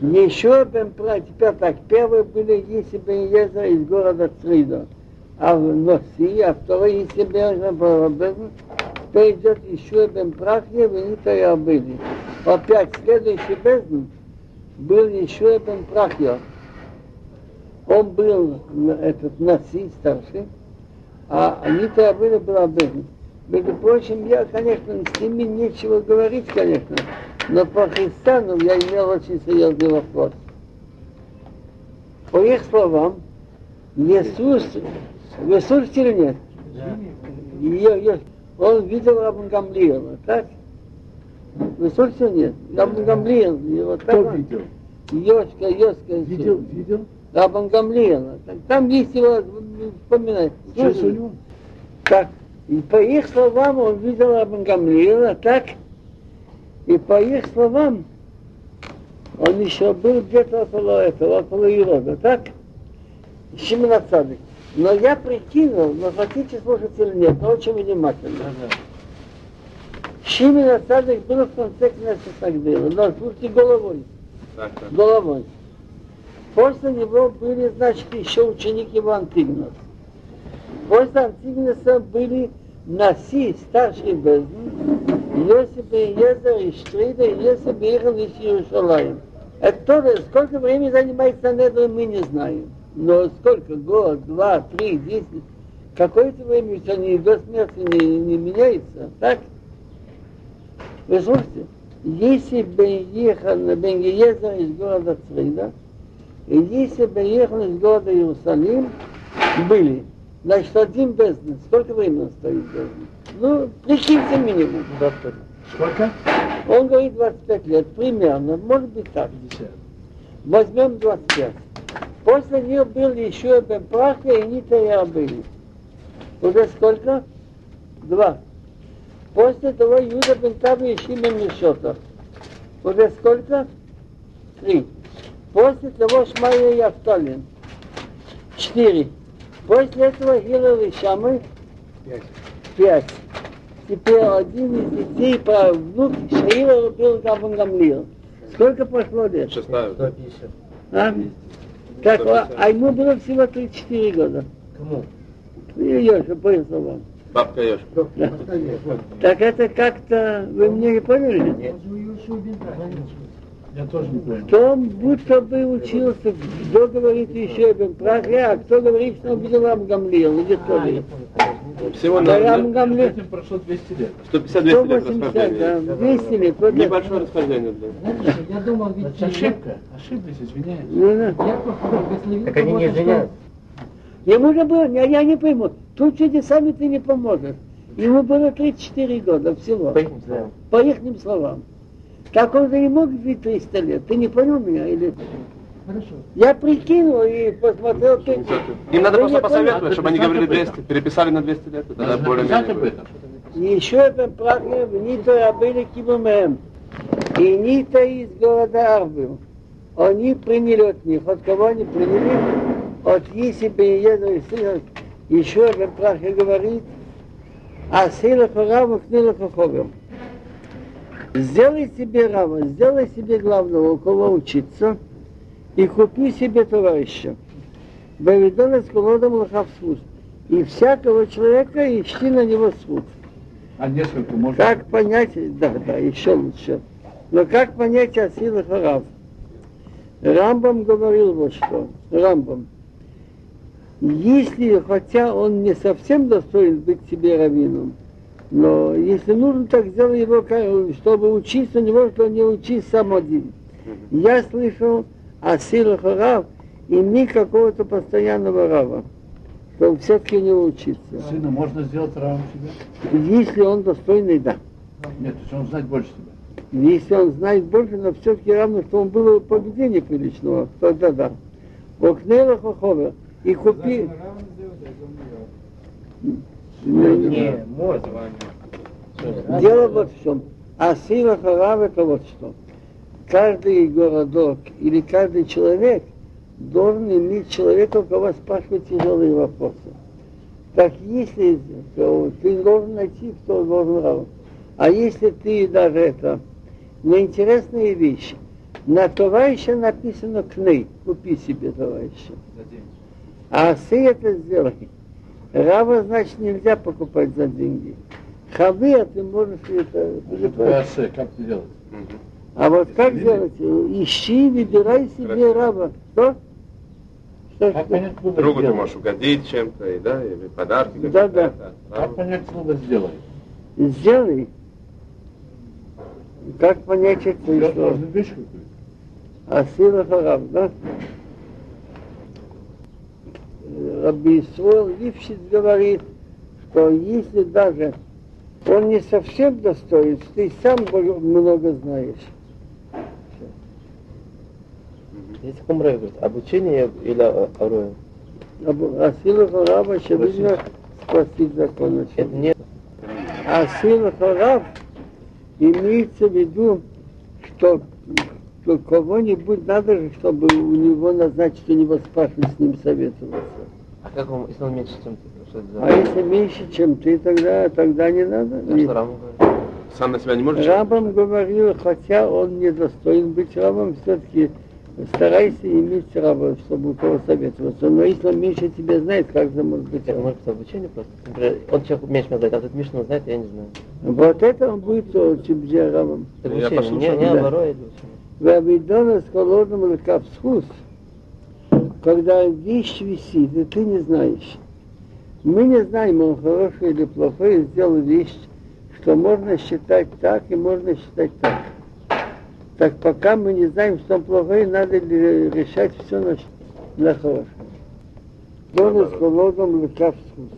Еще Прах, теперь так, первые были Иси бен Езер из города Црида, а в Носи, а второй Иси бен Езер Теперь идет еще бен Прахья, Венита и Абыли. Опять следующий бездн был еще бен Прахья. Он был этот Наси старший, а Анита и Абыли был Абыли. Между прочим, я, конечно, с ними нечего говорить, конечно, но по Христану я имел очень серьезный вопрос. По их словам, Иисус, слышите или нет? Да. Он видел Рабан Гамлиела, так? Слышите или нет? Рабан Гамлиел, его Кто так видел? Йошка, Йошка. Видел, видел? Рабан Гамлиела. Там есть его, вспоминать. Сейчас у него? Так, и по их словам он видел Рабан Гамлиела, так? И по их словам он еще был где-то около этого, около Ирода, так? Шимона Цадык. Но я прикинул, но хотите слушать или нет, но очень внимательно. Шимон Цадык был в конце Кнессет Агдыла, но слушайте головой. Так, так. Головой. После него были, значит, еще ученики его Антигнос. После Антигноса были Наси, старший Бездн, Йосип и Езер, и Штрида, и Йосип и Ихал, и Иерушалаем. Это тоже, сколько времени занимается Недр, мы не знаем. Но сколько, год, два, три, десять, какое-то время ведь они до смерти не, не меняется, так? Вы слушайте, если бы ехал на Бенгиезер из города Црида, и если бы ехал из города Иерусалим, были. Значит, один бездна. Сколько времени он стоит бездна? Ну, прикиньте минимум. Сколько? Он говорит 25 лет, примерно, может быть так. 50. Возьмем 25. После нее был еще Бен Прахя и Нита и Абыли. Уже сколько? Два. После того Юда Бен Таби и Шимен Мишотов. Уже сколько? Три. После того Шмайя и Автолин. Четыре. После этого Гилел и Шамы. Пять. Пять. Теперь один из детей, внук Шаила был Гаван Гамлил. Сколько прошло лет? 16. 150. А? Так, а, а ему было всего 34 года. Кому? Ее же по их словам. Бабка Ёшка. Так это как-то, вы мне не поняли? Нет. Я тоже не понял. То он будто бы учился, кто говорит еще Бен Прахя, а кто говорит, что он видел Рам Гамлиел, или кто А, я ли? Всего Да, на Рам Гамлиел, Этим прошло 200 лет. 150-200 лет 180, расхождения. да, 200 лет. вот это. Небольшое расхождение. Да. Знаете, я думал, ведь Значит, ошибка. Ошиблись, извиняюсь. Ну, да. Яков благословил Так они не извиняются. Ему же было, я, я не пойму, тут чудесами ты не поможешь. Ему было 34 года всего, По их словам. по их словам. Так он же не мог жить 300 лет. Ты не понял меня? Или... Хорошо. Я прикинул и посмотрел. Ты... Им надо Вы просто не посоветовать, поняли? чтобы они говорили писать 200, переписали на 200 лет. Тогда более. И еще это прахня в Нита были кибумем. И Нита из города Арбил. Они приняли от них. От кого они приняли? От Иси Бенееда и сына. Еще один прахня говорит, а сила Рава книла Хоховым. Сделай себе Рава, сделай себе главного, у кого учиться, и купи себе товарища. Вавидона с колодом лохав свут. И всякого человека ищи на него свут. А несколько можно? Как понять, да, да, еще лучше. Но как понять о силах Рав? Рамбам говорил вот что. Рамбам. Если, хотя он не совсем достоин быть тебе раввином, но если нужно, так сделай его, чтобы учиться у него, что не учись сам один. Я слышал о силах Рав, и не какого-то постоянного Рава, что все-таки не учиться. Сына можно сделать равным себе? Если он достойный, да. Нет, то есть он знать больше себя. Если он знает больше, но все-таки равно, что он был поведения приличного, тогда да. Окнела хохова и купи... Не, может. Дело вот в чем. А сила харав это вот что. Каждый городок или каждый человек должен иметь человека, у кого спрашивать тяжелые вопросы. Так если то ты должен найти, кто должен равен. А если ты даже это, но интересная вещь, На товарища написано кней, купи себе товарища. За деньги. А ты это сделай. Рава, значит, нельзя покупать за деньги. Хавы, а ты можешь это... Как ты делаешь? А вот как делать? Ищи, выбирай себе раба. Что? Что, Как что? понять слово Другу ты можешь угодить чем-то, и, да, или подарки. Да, да. это, Как понять слово «сделай»? Сделай. Как понять это Сделать слово? можно вещь какую-то. А сила харав, да? Раби Исруэл Лившиц говорит, что если даже он не совсем достоин, ты сам много знаешь. Здесь Хумрей говорит, обучение или а- Ароя? А сила харава, очевидно, спросить закон. Это не... А сила харав имеется в виду, что, что кого-нибудь надо же, чтобы у него назначить, у него спрашивать, с ним советоваться. А как он, если он меньше, чем ты? Что это за... А если меньше, чем ты, тогда, тогда не надо. А Не- что Рама говорит? Сам на себя не можешь? Рабам говорил, хотя он не достоин быть рабом, все-таки старайся иметь раба, чтобы у кого советоваться. Но если он меньше тебя знает, как же может быть Это может быть обучение просто. Например, он человек меньше меня знает, а тут Мишну знает, я не знаю. Вот это он будет тебе рабом. Это Я обучение, послушал, не, не да. Учение. Вавидона с холодным лекавсхус, когда вещь висит, и ты не знаешь. Мы не знаем, он хороший или плохой, сделал вещь, что можно считать так и можно считать так. Так пока мы не знаем, что он плохой, надо ли решать все на, на хорошее. Дона с холодным лекавсхус.